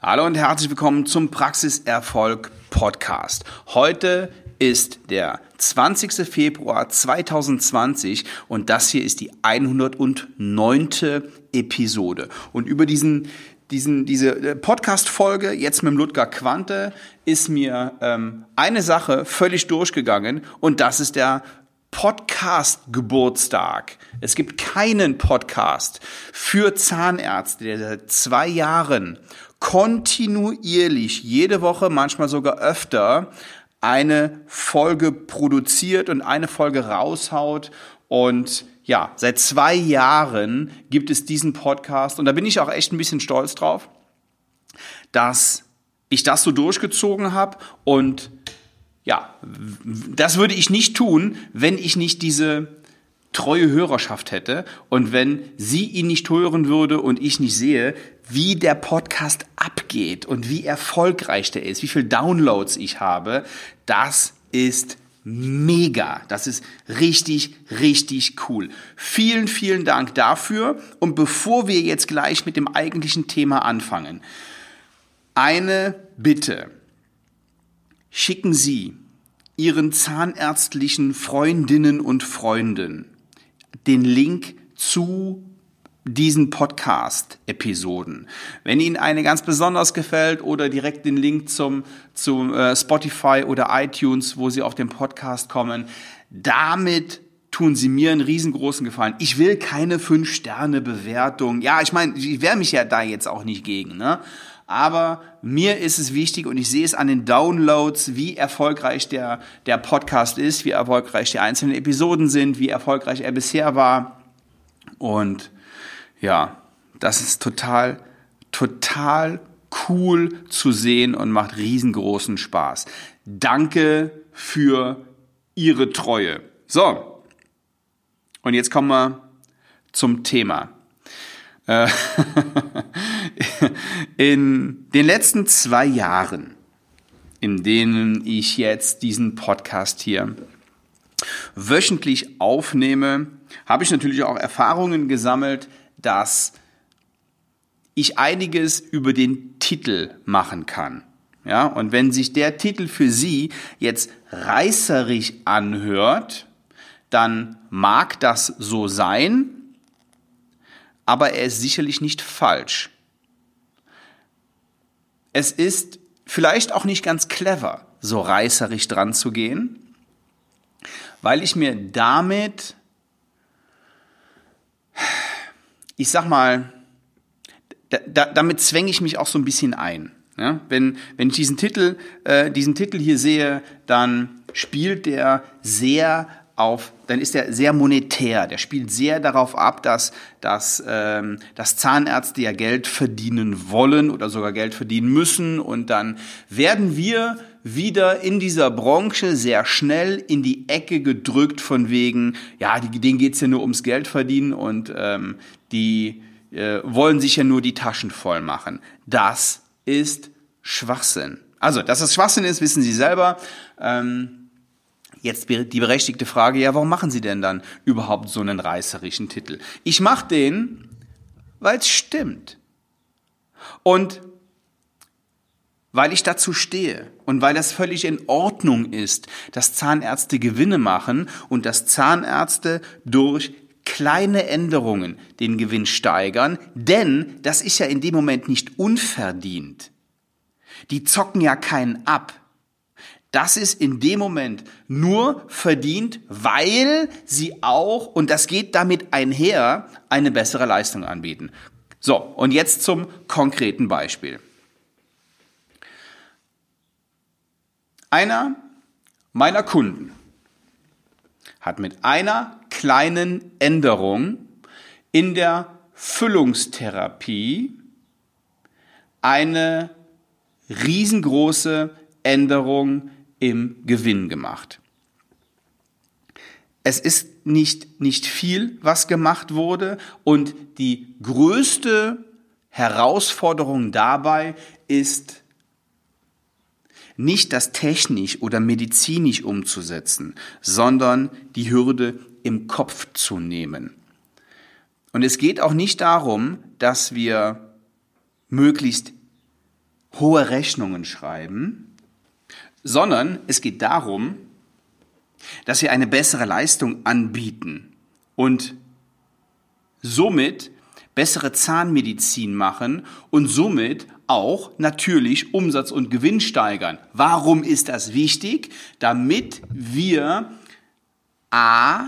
Hallo und herzlich willkommen zum Praxiserfolg Podcast. Heute ist der 20. Februar 2020 und das hier ist die 109. Episode. Und über diesen diesen, diese äh, Podcast-Folge jetzt mit dem Ludger Quante ist mir ähm, eine Sache völlig durchgegangen und das ist der Podcast-Geburtstag. Es gibt keinen Podcast für Zahnärzte, der seit zwei Jahren kontinuierlich jede Woche, manchmal sogar öfter, eine Folge produziert und eine Folge raushaut. Und ja, seit zwei Jahren gibt es diesen Podcast und da bin ich auch echt ein bisschen stolz drauf, dass ich das so durchgezogen habe und ja, das würde ich nicht tun, wenn ich nicht diese treue Hörerschaft hätte und wenn sie ihn nicht hören würde und ich nicht sehe, wie der Podcast abgeht und wie erfolgreich der ist, wie viel Downloads ich habe, das ist mega. Das ist richtig, richtig cool. Vielen, vielen Dank dafür. Und bevor wir jetzt gleich mit dem eigentlichen Thema anfangen, eine Bitte schicken Sie Ihren zahnärztlichen Freundinnen und Freunden den Link zu diesen Podcast-Episoden. Wenn Ihnen eine ganz besonders gefällt oder direkt den Link zum, zum äh, Spotify oder iTunes, wo Sie auf den Podcast kommen, damit tun Sie mir einen riesengroßen Gefallen. Ich will keine Fünf-Sterne-Bewertung. Ja, ich meine, ich wehre mich ja da jetzt auch nicht gegen, ne? Aber mir ist es wichtig und ich sehe es an den Downloads, wie erfolgreich der, der Podcast ist, wie erfolgreich die einzelnen Episoden sind, wie erfolgreich er bisher war. Und ja, das ist total, total cool zu sehen und macht riesengroßen Spaß. Danke für Ihre Treue. So, und jetzt kommen wir zum Thema. Äh, in den letzten zwei Jahren, in denen ich jetzt diesen Podcast hier wöchentlich aufnehme, habe ich natürlich auch Erfahrungen gesammelt, dass ich einiges über den Titel machen kann. Ja, und wenn sich der Titel für Sie jetzt reißerig anhört, dann mag das so sein, aber er ist sicherlich nicht falsch. Es ist vielleicht auch nicht ganz clever, so reißerig dran zu gehen, weil ich mir damit, ich sag mal, da, da, damit zwänge ich mich auch so ein bisschen ein. Ja, wenn, wenn ich diesen Titel, äh, diesen Titel hier sehe, dann spielt der sehr auf, dann ist er sehr monetär. Der spielt sehr darauf ab, dass, dass, ähm, dass Zahnärzte ja Geld verdienen wollen oder sogar Geld verdienen müssen. Und dann werden wir wieder in dieser Branche sehr schnell in die Ecke gedrückt von wegen, ja, die, denen geht's ja nur ums Geld verdienen und ähm, die äh, wollen sich ja nur die Taschen voll machen. Das ist Schwachsinn. Also, dass das Schwachsinn ist, wissen Sie selber. Ähm, Jetzt die berechtigte Frage, ja, warum machen Sie denn dann überhaupt so einen reißerischen Titel? Ich mache den, weil es stimmt. Und weil ich dazu stehe und weil das völlig in Ordnung ist, dass Zahnärzte Gewinne machen und dass Zahnärzte durch kleine Änderungen den Gewinn steigern, denn das ist ja in dem Moment nicht unverdient. Die zocken ja keinen ab. Das ist in dem Moment nur verdient, weil sie auch, und das geht damit einher, eine bessere Leistung anbieten. So, und jetzt zum konkreten Beispiel. Einer meiner Kunden hat mit einer kleinen Änderung in der Füllungstherapie eine riesengroße Änderung im Gewinn gemacht. Es ist nicht, nicht viel, was gemacht wurde und die größte Herausforderung dabei ist nicht das technisch oder medizinisch umzusetzen, sondern die Hürde im Kopf zu nehmen. Und es geht auch nicht darum, dass wir möglichst hohe Rechnungen schreiben, sondern es geht darum, dass wir eine bessere Leistung anbieten und somit bessere Zahnmedizin machen und somit auch natürlich Umsatz und Gewinn steigern. Warum ist das wichtig? Damit wir A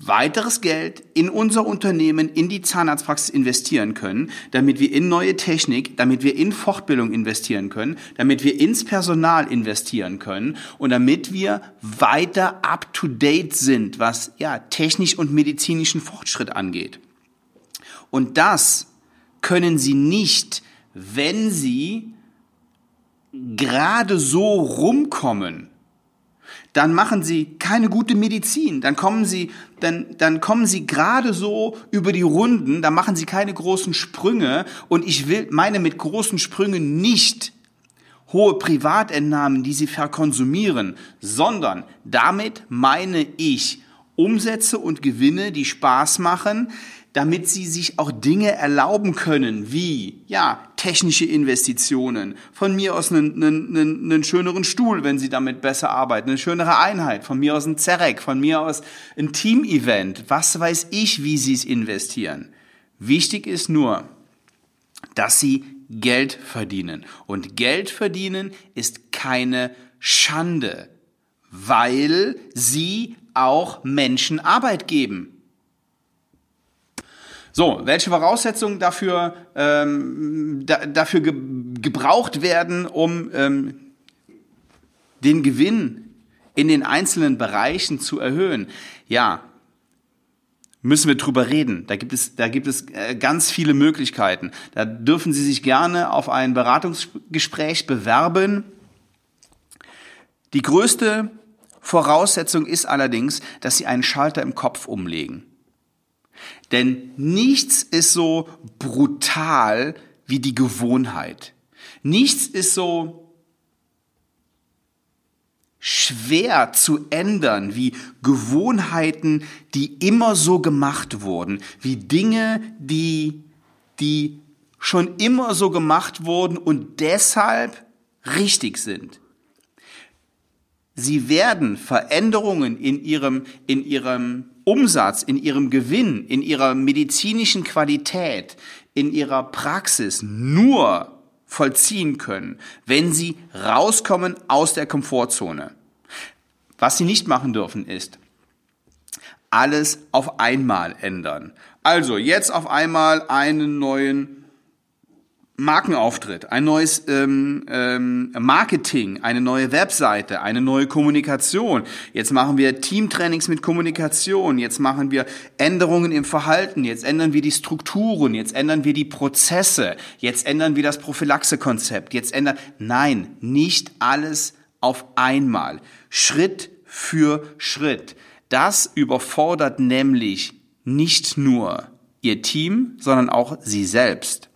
weiteres Geld in unser Unternehmen, in die Zahnarztpraxis investieren können, damit wir in neue Technik, damit wir in Fortbildung investieren können, damit wir ins Personal investieren können und damit wir weiter up to date sind, was ja technisch und medizinischen Fortschritt angeht. Und das können Sie nicht, wenn Sie gerade so rumkommen dann machen sie keine gute Medizin, dann kommen sie, dann, dann kommen sie gerade so über die Runden, dann machen sie keine großen Sprünge. Und ich will, meine mit großen Sprüngen nicht hohe Privatentnahmen, die sie verkonsumieren, sondern damit meine ich Umsätze und Gewinne, die Spaß machen, damit sie sich auch Dinge erlauben können, wie, ja, technische Investitionen, von mir aus einen, einen, einen, schöneren Stuhl, wenn sie damit besser arbeiten, eine schönere Einheit, von mir aus ein Zerek, von mir aus ein Team-Event, was weiß ich, wie sie es investieren. Wichtig ist nur, dass sie Geld verdienen. Und Geld verdienen ist keine Schande, weil sie auch Menschen Arbeit geben. So, welche Voraussetzungen dafür, ähm, da, dafür ge gebraucht werden, um ähm, den Gewinn in den einzelnen Bereichen zu erhöhen? Ja, müssen wir drüber reden. Da gibt es, da gibt es äh, ganz viele Möglichkeiten. Da dürfen Sie sich gerne auf ein Beratungsgespräch bewerben. Die größte Voraussetzung ist allerdings, dass Sie einen Schalter im Kopf umlegen. Denn nichts ist so brutal wie die Gewohnheit. Nichts ist so schwer zu ändern wie Gewohnheiten, die immer so gemacht wurden, wie Dinge, die, die schon immer so gemacht wurden und deshalb richtig sind. Sie werden Veränderungen in ihrem, in ihrem Umsatz, in ihrem Gewinn, in ihrer medizinischen Qualität, in ihrer Praxis nur vollziehen können, wenn sie rauskommen aus der Komfortzone. Was sie nicht machen dürfen ist, alles auf einmal ändern. Also jetzt auf einmal einen neuen Markenauftritt, ein neues ähm, ähm, Marketing, eine neue Webseite, eine neue Kommunikation. Jetzt machen wir Teamtrainings mit Kommunikation, jetzt machen wir Änderungen im Verhalten, jetzt ändern wir die Strukturen, jetzt ändern wir die Prozesse, jetzt ändern wir das Prophylaxekonzept, jetzt ändern. Nein, nicht alles auf einmal. Schritt für Schritt. Das überfordert nämlich nicht nur Ihr Team, sondern auch Sie selbst.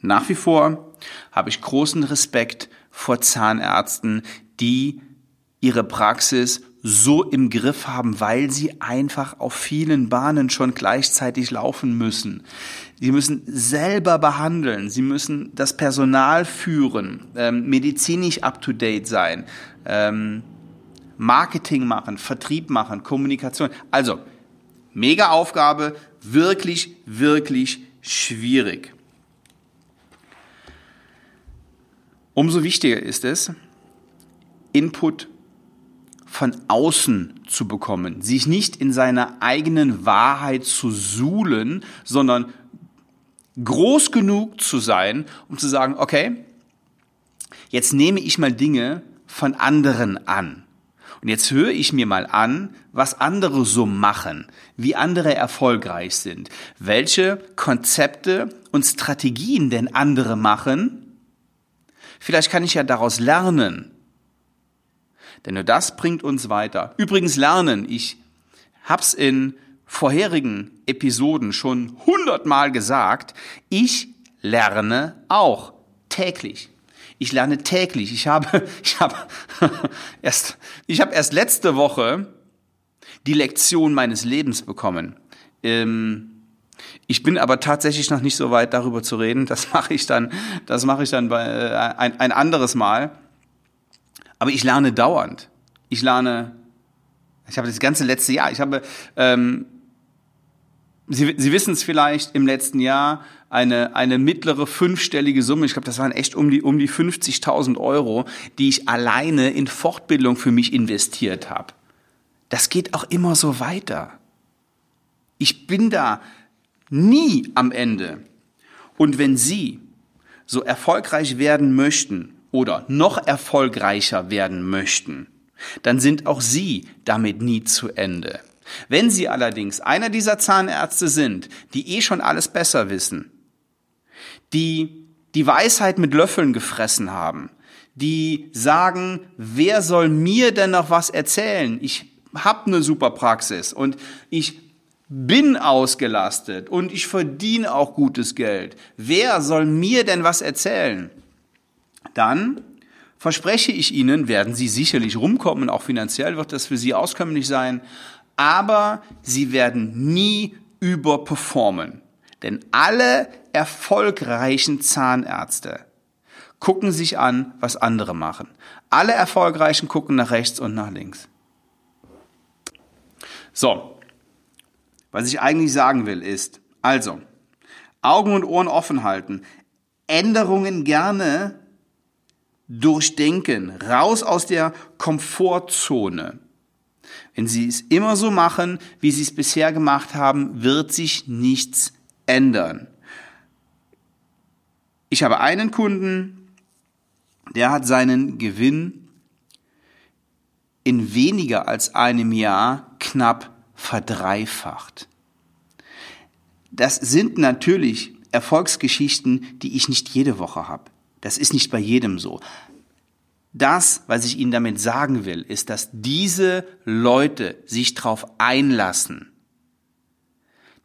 Nach wie vor habe ich großen Respekt vor Zahnärzten, die ihre Praxis so im Griff haben, weil sie einfach auf vielen Bahnen schon gleichzeitig laufen müssen. Sie müssen selber behandeln, sie müssen das Personal führen, ähm, medizinisch up-to-date sein, ähm, Marketing machen, Vertrieb machen, Kommunikation. Also, mega Aufgabe, wirklich, wirklich schwierig. Umso wichtiger ist es, Input von außen zu bekommen, sich nicht in seiner eigenen Wahrheit zu suhlen, sondern groß genug zu sein, um zu sagen, okay, jetzt nehme ich mal Dinge von anderen an. Und jetzt höre ich mir mal an, was andere so machen, wie andere erfolgreich sind, welche Konzepte und Strategien denn andere machen Vielleicht kann ich ja daraus lernen. Denn nur das bringt uns weiter. Übrigens lernen, ich hab's in vorherigen Episoden schon hundertmal gesagt, ich lerne auch täglich. Ich lerne täglich. Ich habe, ich habe erst, ich habe erst letzte Woche die Lektion meines Lebens bekommen. Ähm, Ich bin aber tatsächlich noch nicht so weit, darüber zu reden. Das mache ich dann, das mache ich dann bei, äh, ein, ein anderes Mal. Aber ich lerne dauernd. Ich lerne, ich habe das ganze letzte Jahr, ich habe, ähm, Sie, Sie wissen es vielleicht, im letzten Jahr eine, eine mittlere fünfstellige Summe, ich glaube, das waren echt um die, um die 50.000 Euro, die ich alleine in Fortbildung für mich investiert habe. Das geht auch immer so weiter. Ich bin da nie am Ende. Und wenn Sie so erfolgreich werden möchten oder noch erfolgreicher werden möchten, dann sind auch Sie damit nie zu Ende. Wenn Sie allerdings einer dieser Zahnärzte sind, die eh schon alles besser wissen, die die Weisheit mit Löffeln gefressen haben, die sagen, wer soll mir denn noch was erzählen? Ich habe eine super Praxis und ich bin ausgelastet und ich verdiene auch gutes Geld. Wer soll mir denn was erzählen? Dann verspreche ich Ihnen, werden Sie sicherlich rumkommen, auch finanziell wird das für Sie auskömmlich sein, aber Sie werden nie überperformen. Denn alle erfolgreichen Zahnärzte gucken sich an, was andere machen. Alle erfolgreichen gucken nach rechts und nach links. So, was ich eigentlich sagen will ist, also, Augen und Ohren offen halten, Änderungen gerne durchdenken, raus aus der Komfortzone. Wenn Sie es immer so machen, wie Sie es bisher gemacht haben, wird sich nichts ändern. Ich habe einen Kunden, der hat seinen Gewinn in weniger als einem Jahr knapp verdreifacht. Das sind natürlich Erfolgsgeschichten, die ich nicht jede Woche habe. Das ist nicht bei jedem so. Das, was ich Ihnen damit sagen will, ist, dass diese Leute sich darauf einlassen.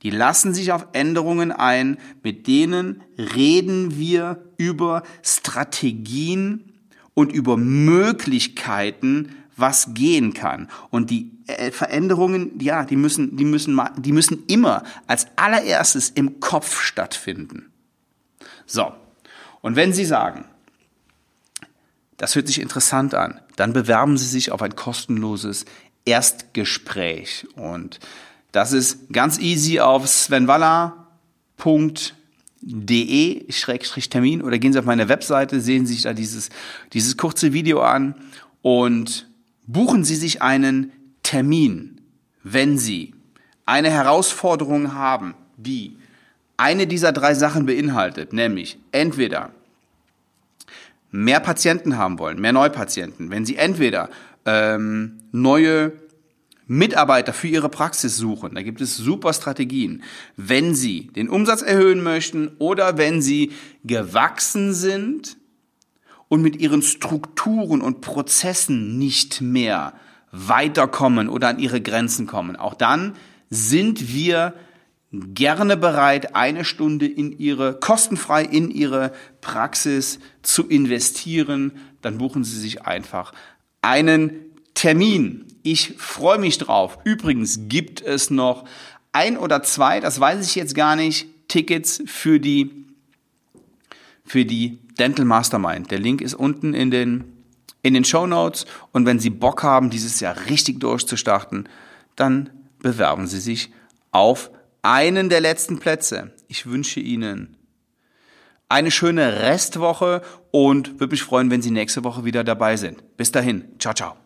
Die lassen sich auf Änderungen ein, mit denen reden wir über Strategien und über Möglichkeiten, was gehen kann. Und die äh, Veränderungen, ja, die müssen, die müssen, die müssen immer als allererstes im Kopf stattfinden. So. Und wenn Sie sagen, das hört sich interessant an, dann bewerben Sie sich auf ein kostenloses Erstgespräch. Und das ist ganz easy auf svenwalla.de-termin oder gehen Sie auf meine Webseite, sehen Sie sich da dieses, dieses kurze Video an und buchen Sie sich einen Termin, wenn Sie eine Herausforderung haben, die eine dieser drei Sachen beinhaltet, nämlich entweder mehr Patienten haben wollen, mehr Neupatienten, wenn Sie entweder ähm, neue Mitarbeiter für Ihre Praxis suchen, da gibt es super Strategien. Wenn Sie den Umsatz erhöhen möchten oder wenn Sie gewachsen sind und mit Ihren Strukturen und Prozessen nicht mehr weiterkommen oder an Ihre Grenzen kommen, auch dann sind wir gerne bereit, eine Stunde in ihre, kostenfrei in ihre Praxis zu investieren. Dann buchen Sie sich einfach einen Termin. Ich freue mich drauf. Übrigens gibt es noch ein oder zwei, das weiß ich jetzt gar nicht, Tickets für die, für die Dental Mastermind. Der Link ist unten in den, in den Show Notes. Und wenn Sie Bock haben, dieses Jahr richtig durchzustarten, dann bewerben Sie sich auf einen der letzten Plätze. Ich wünsche Ihnen eine schöne Restwoche und würde mich freuen, wenn Sie nächste Woche wieder dabei sind. Bis dahin. Ciao, ciao.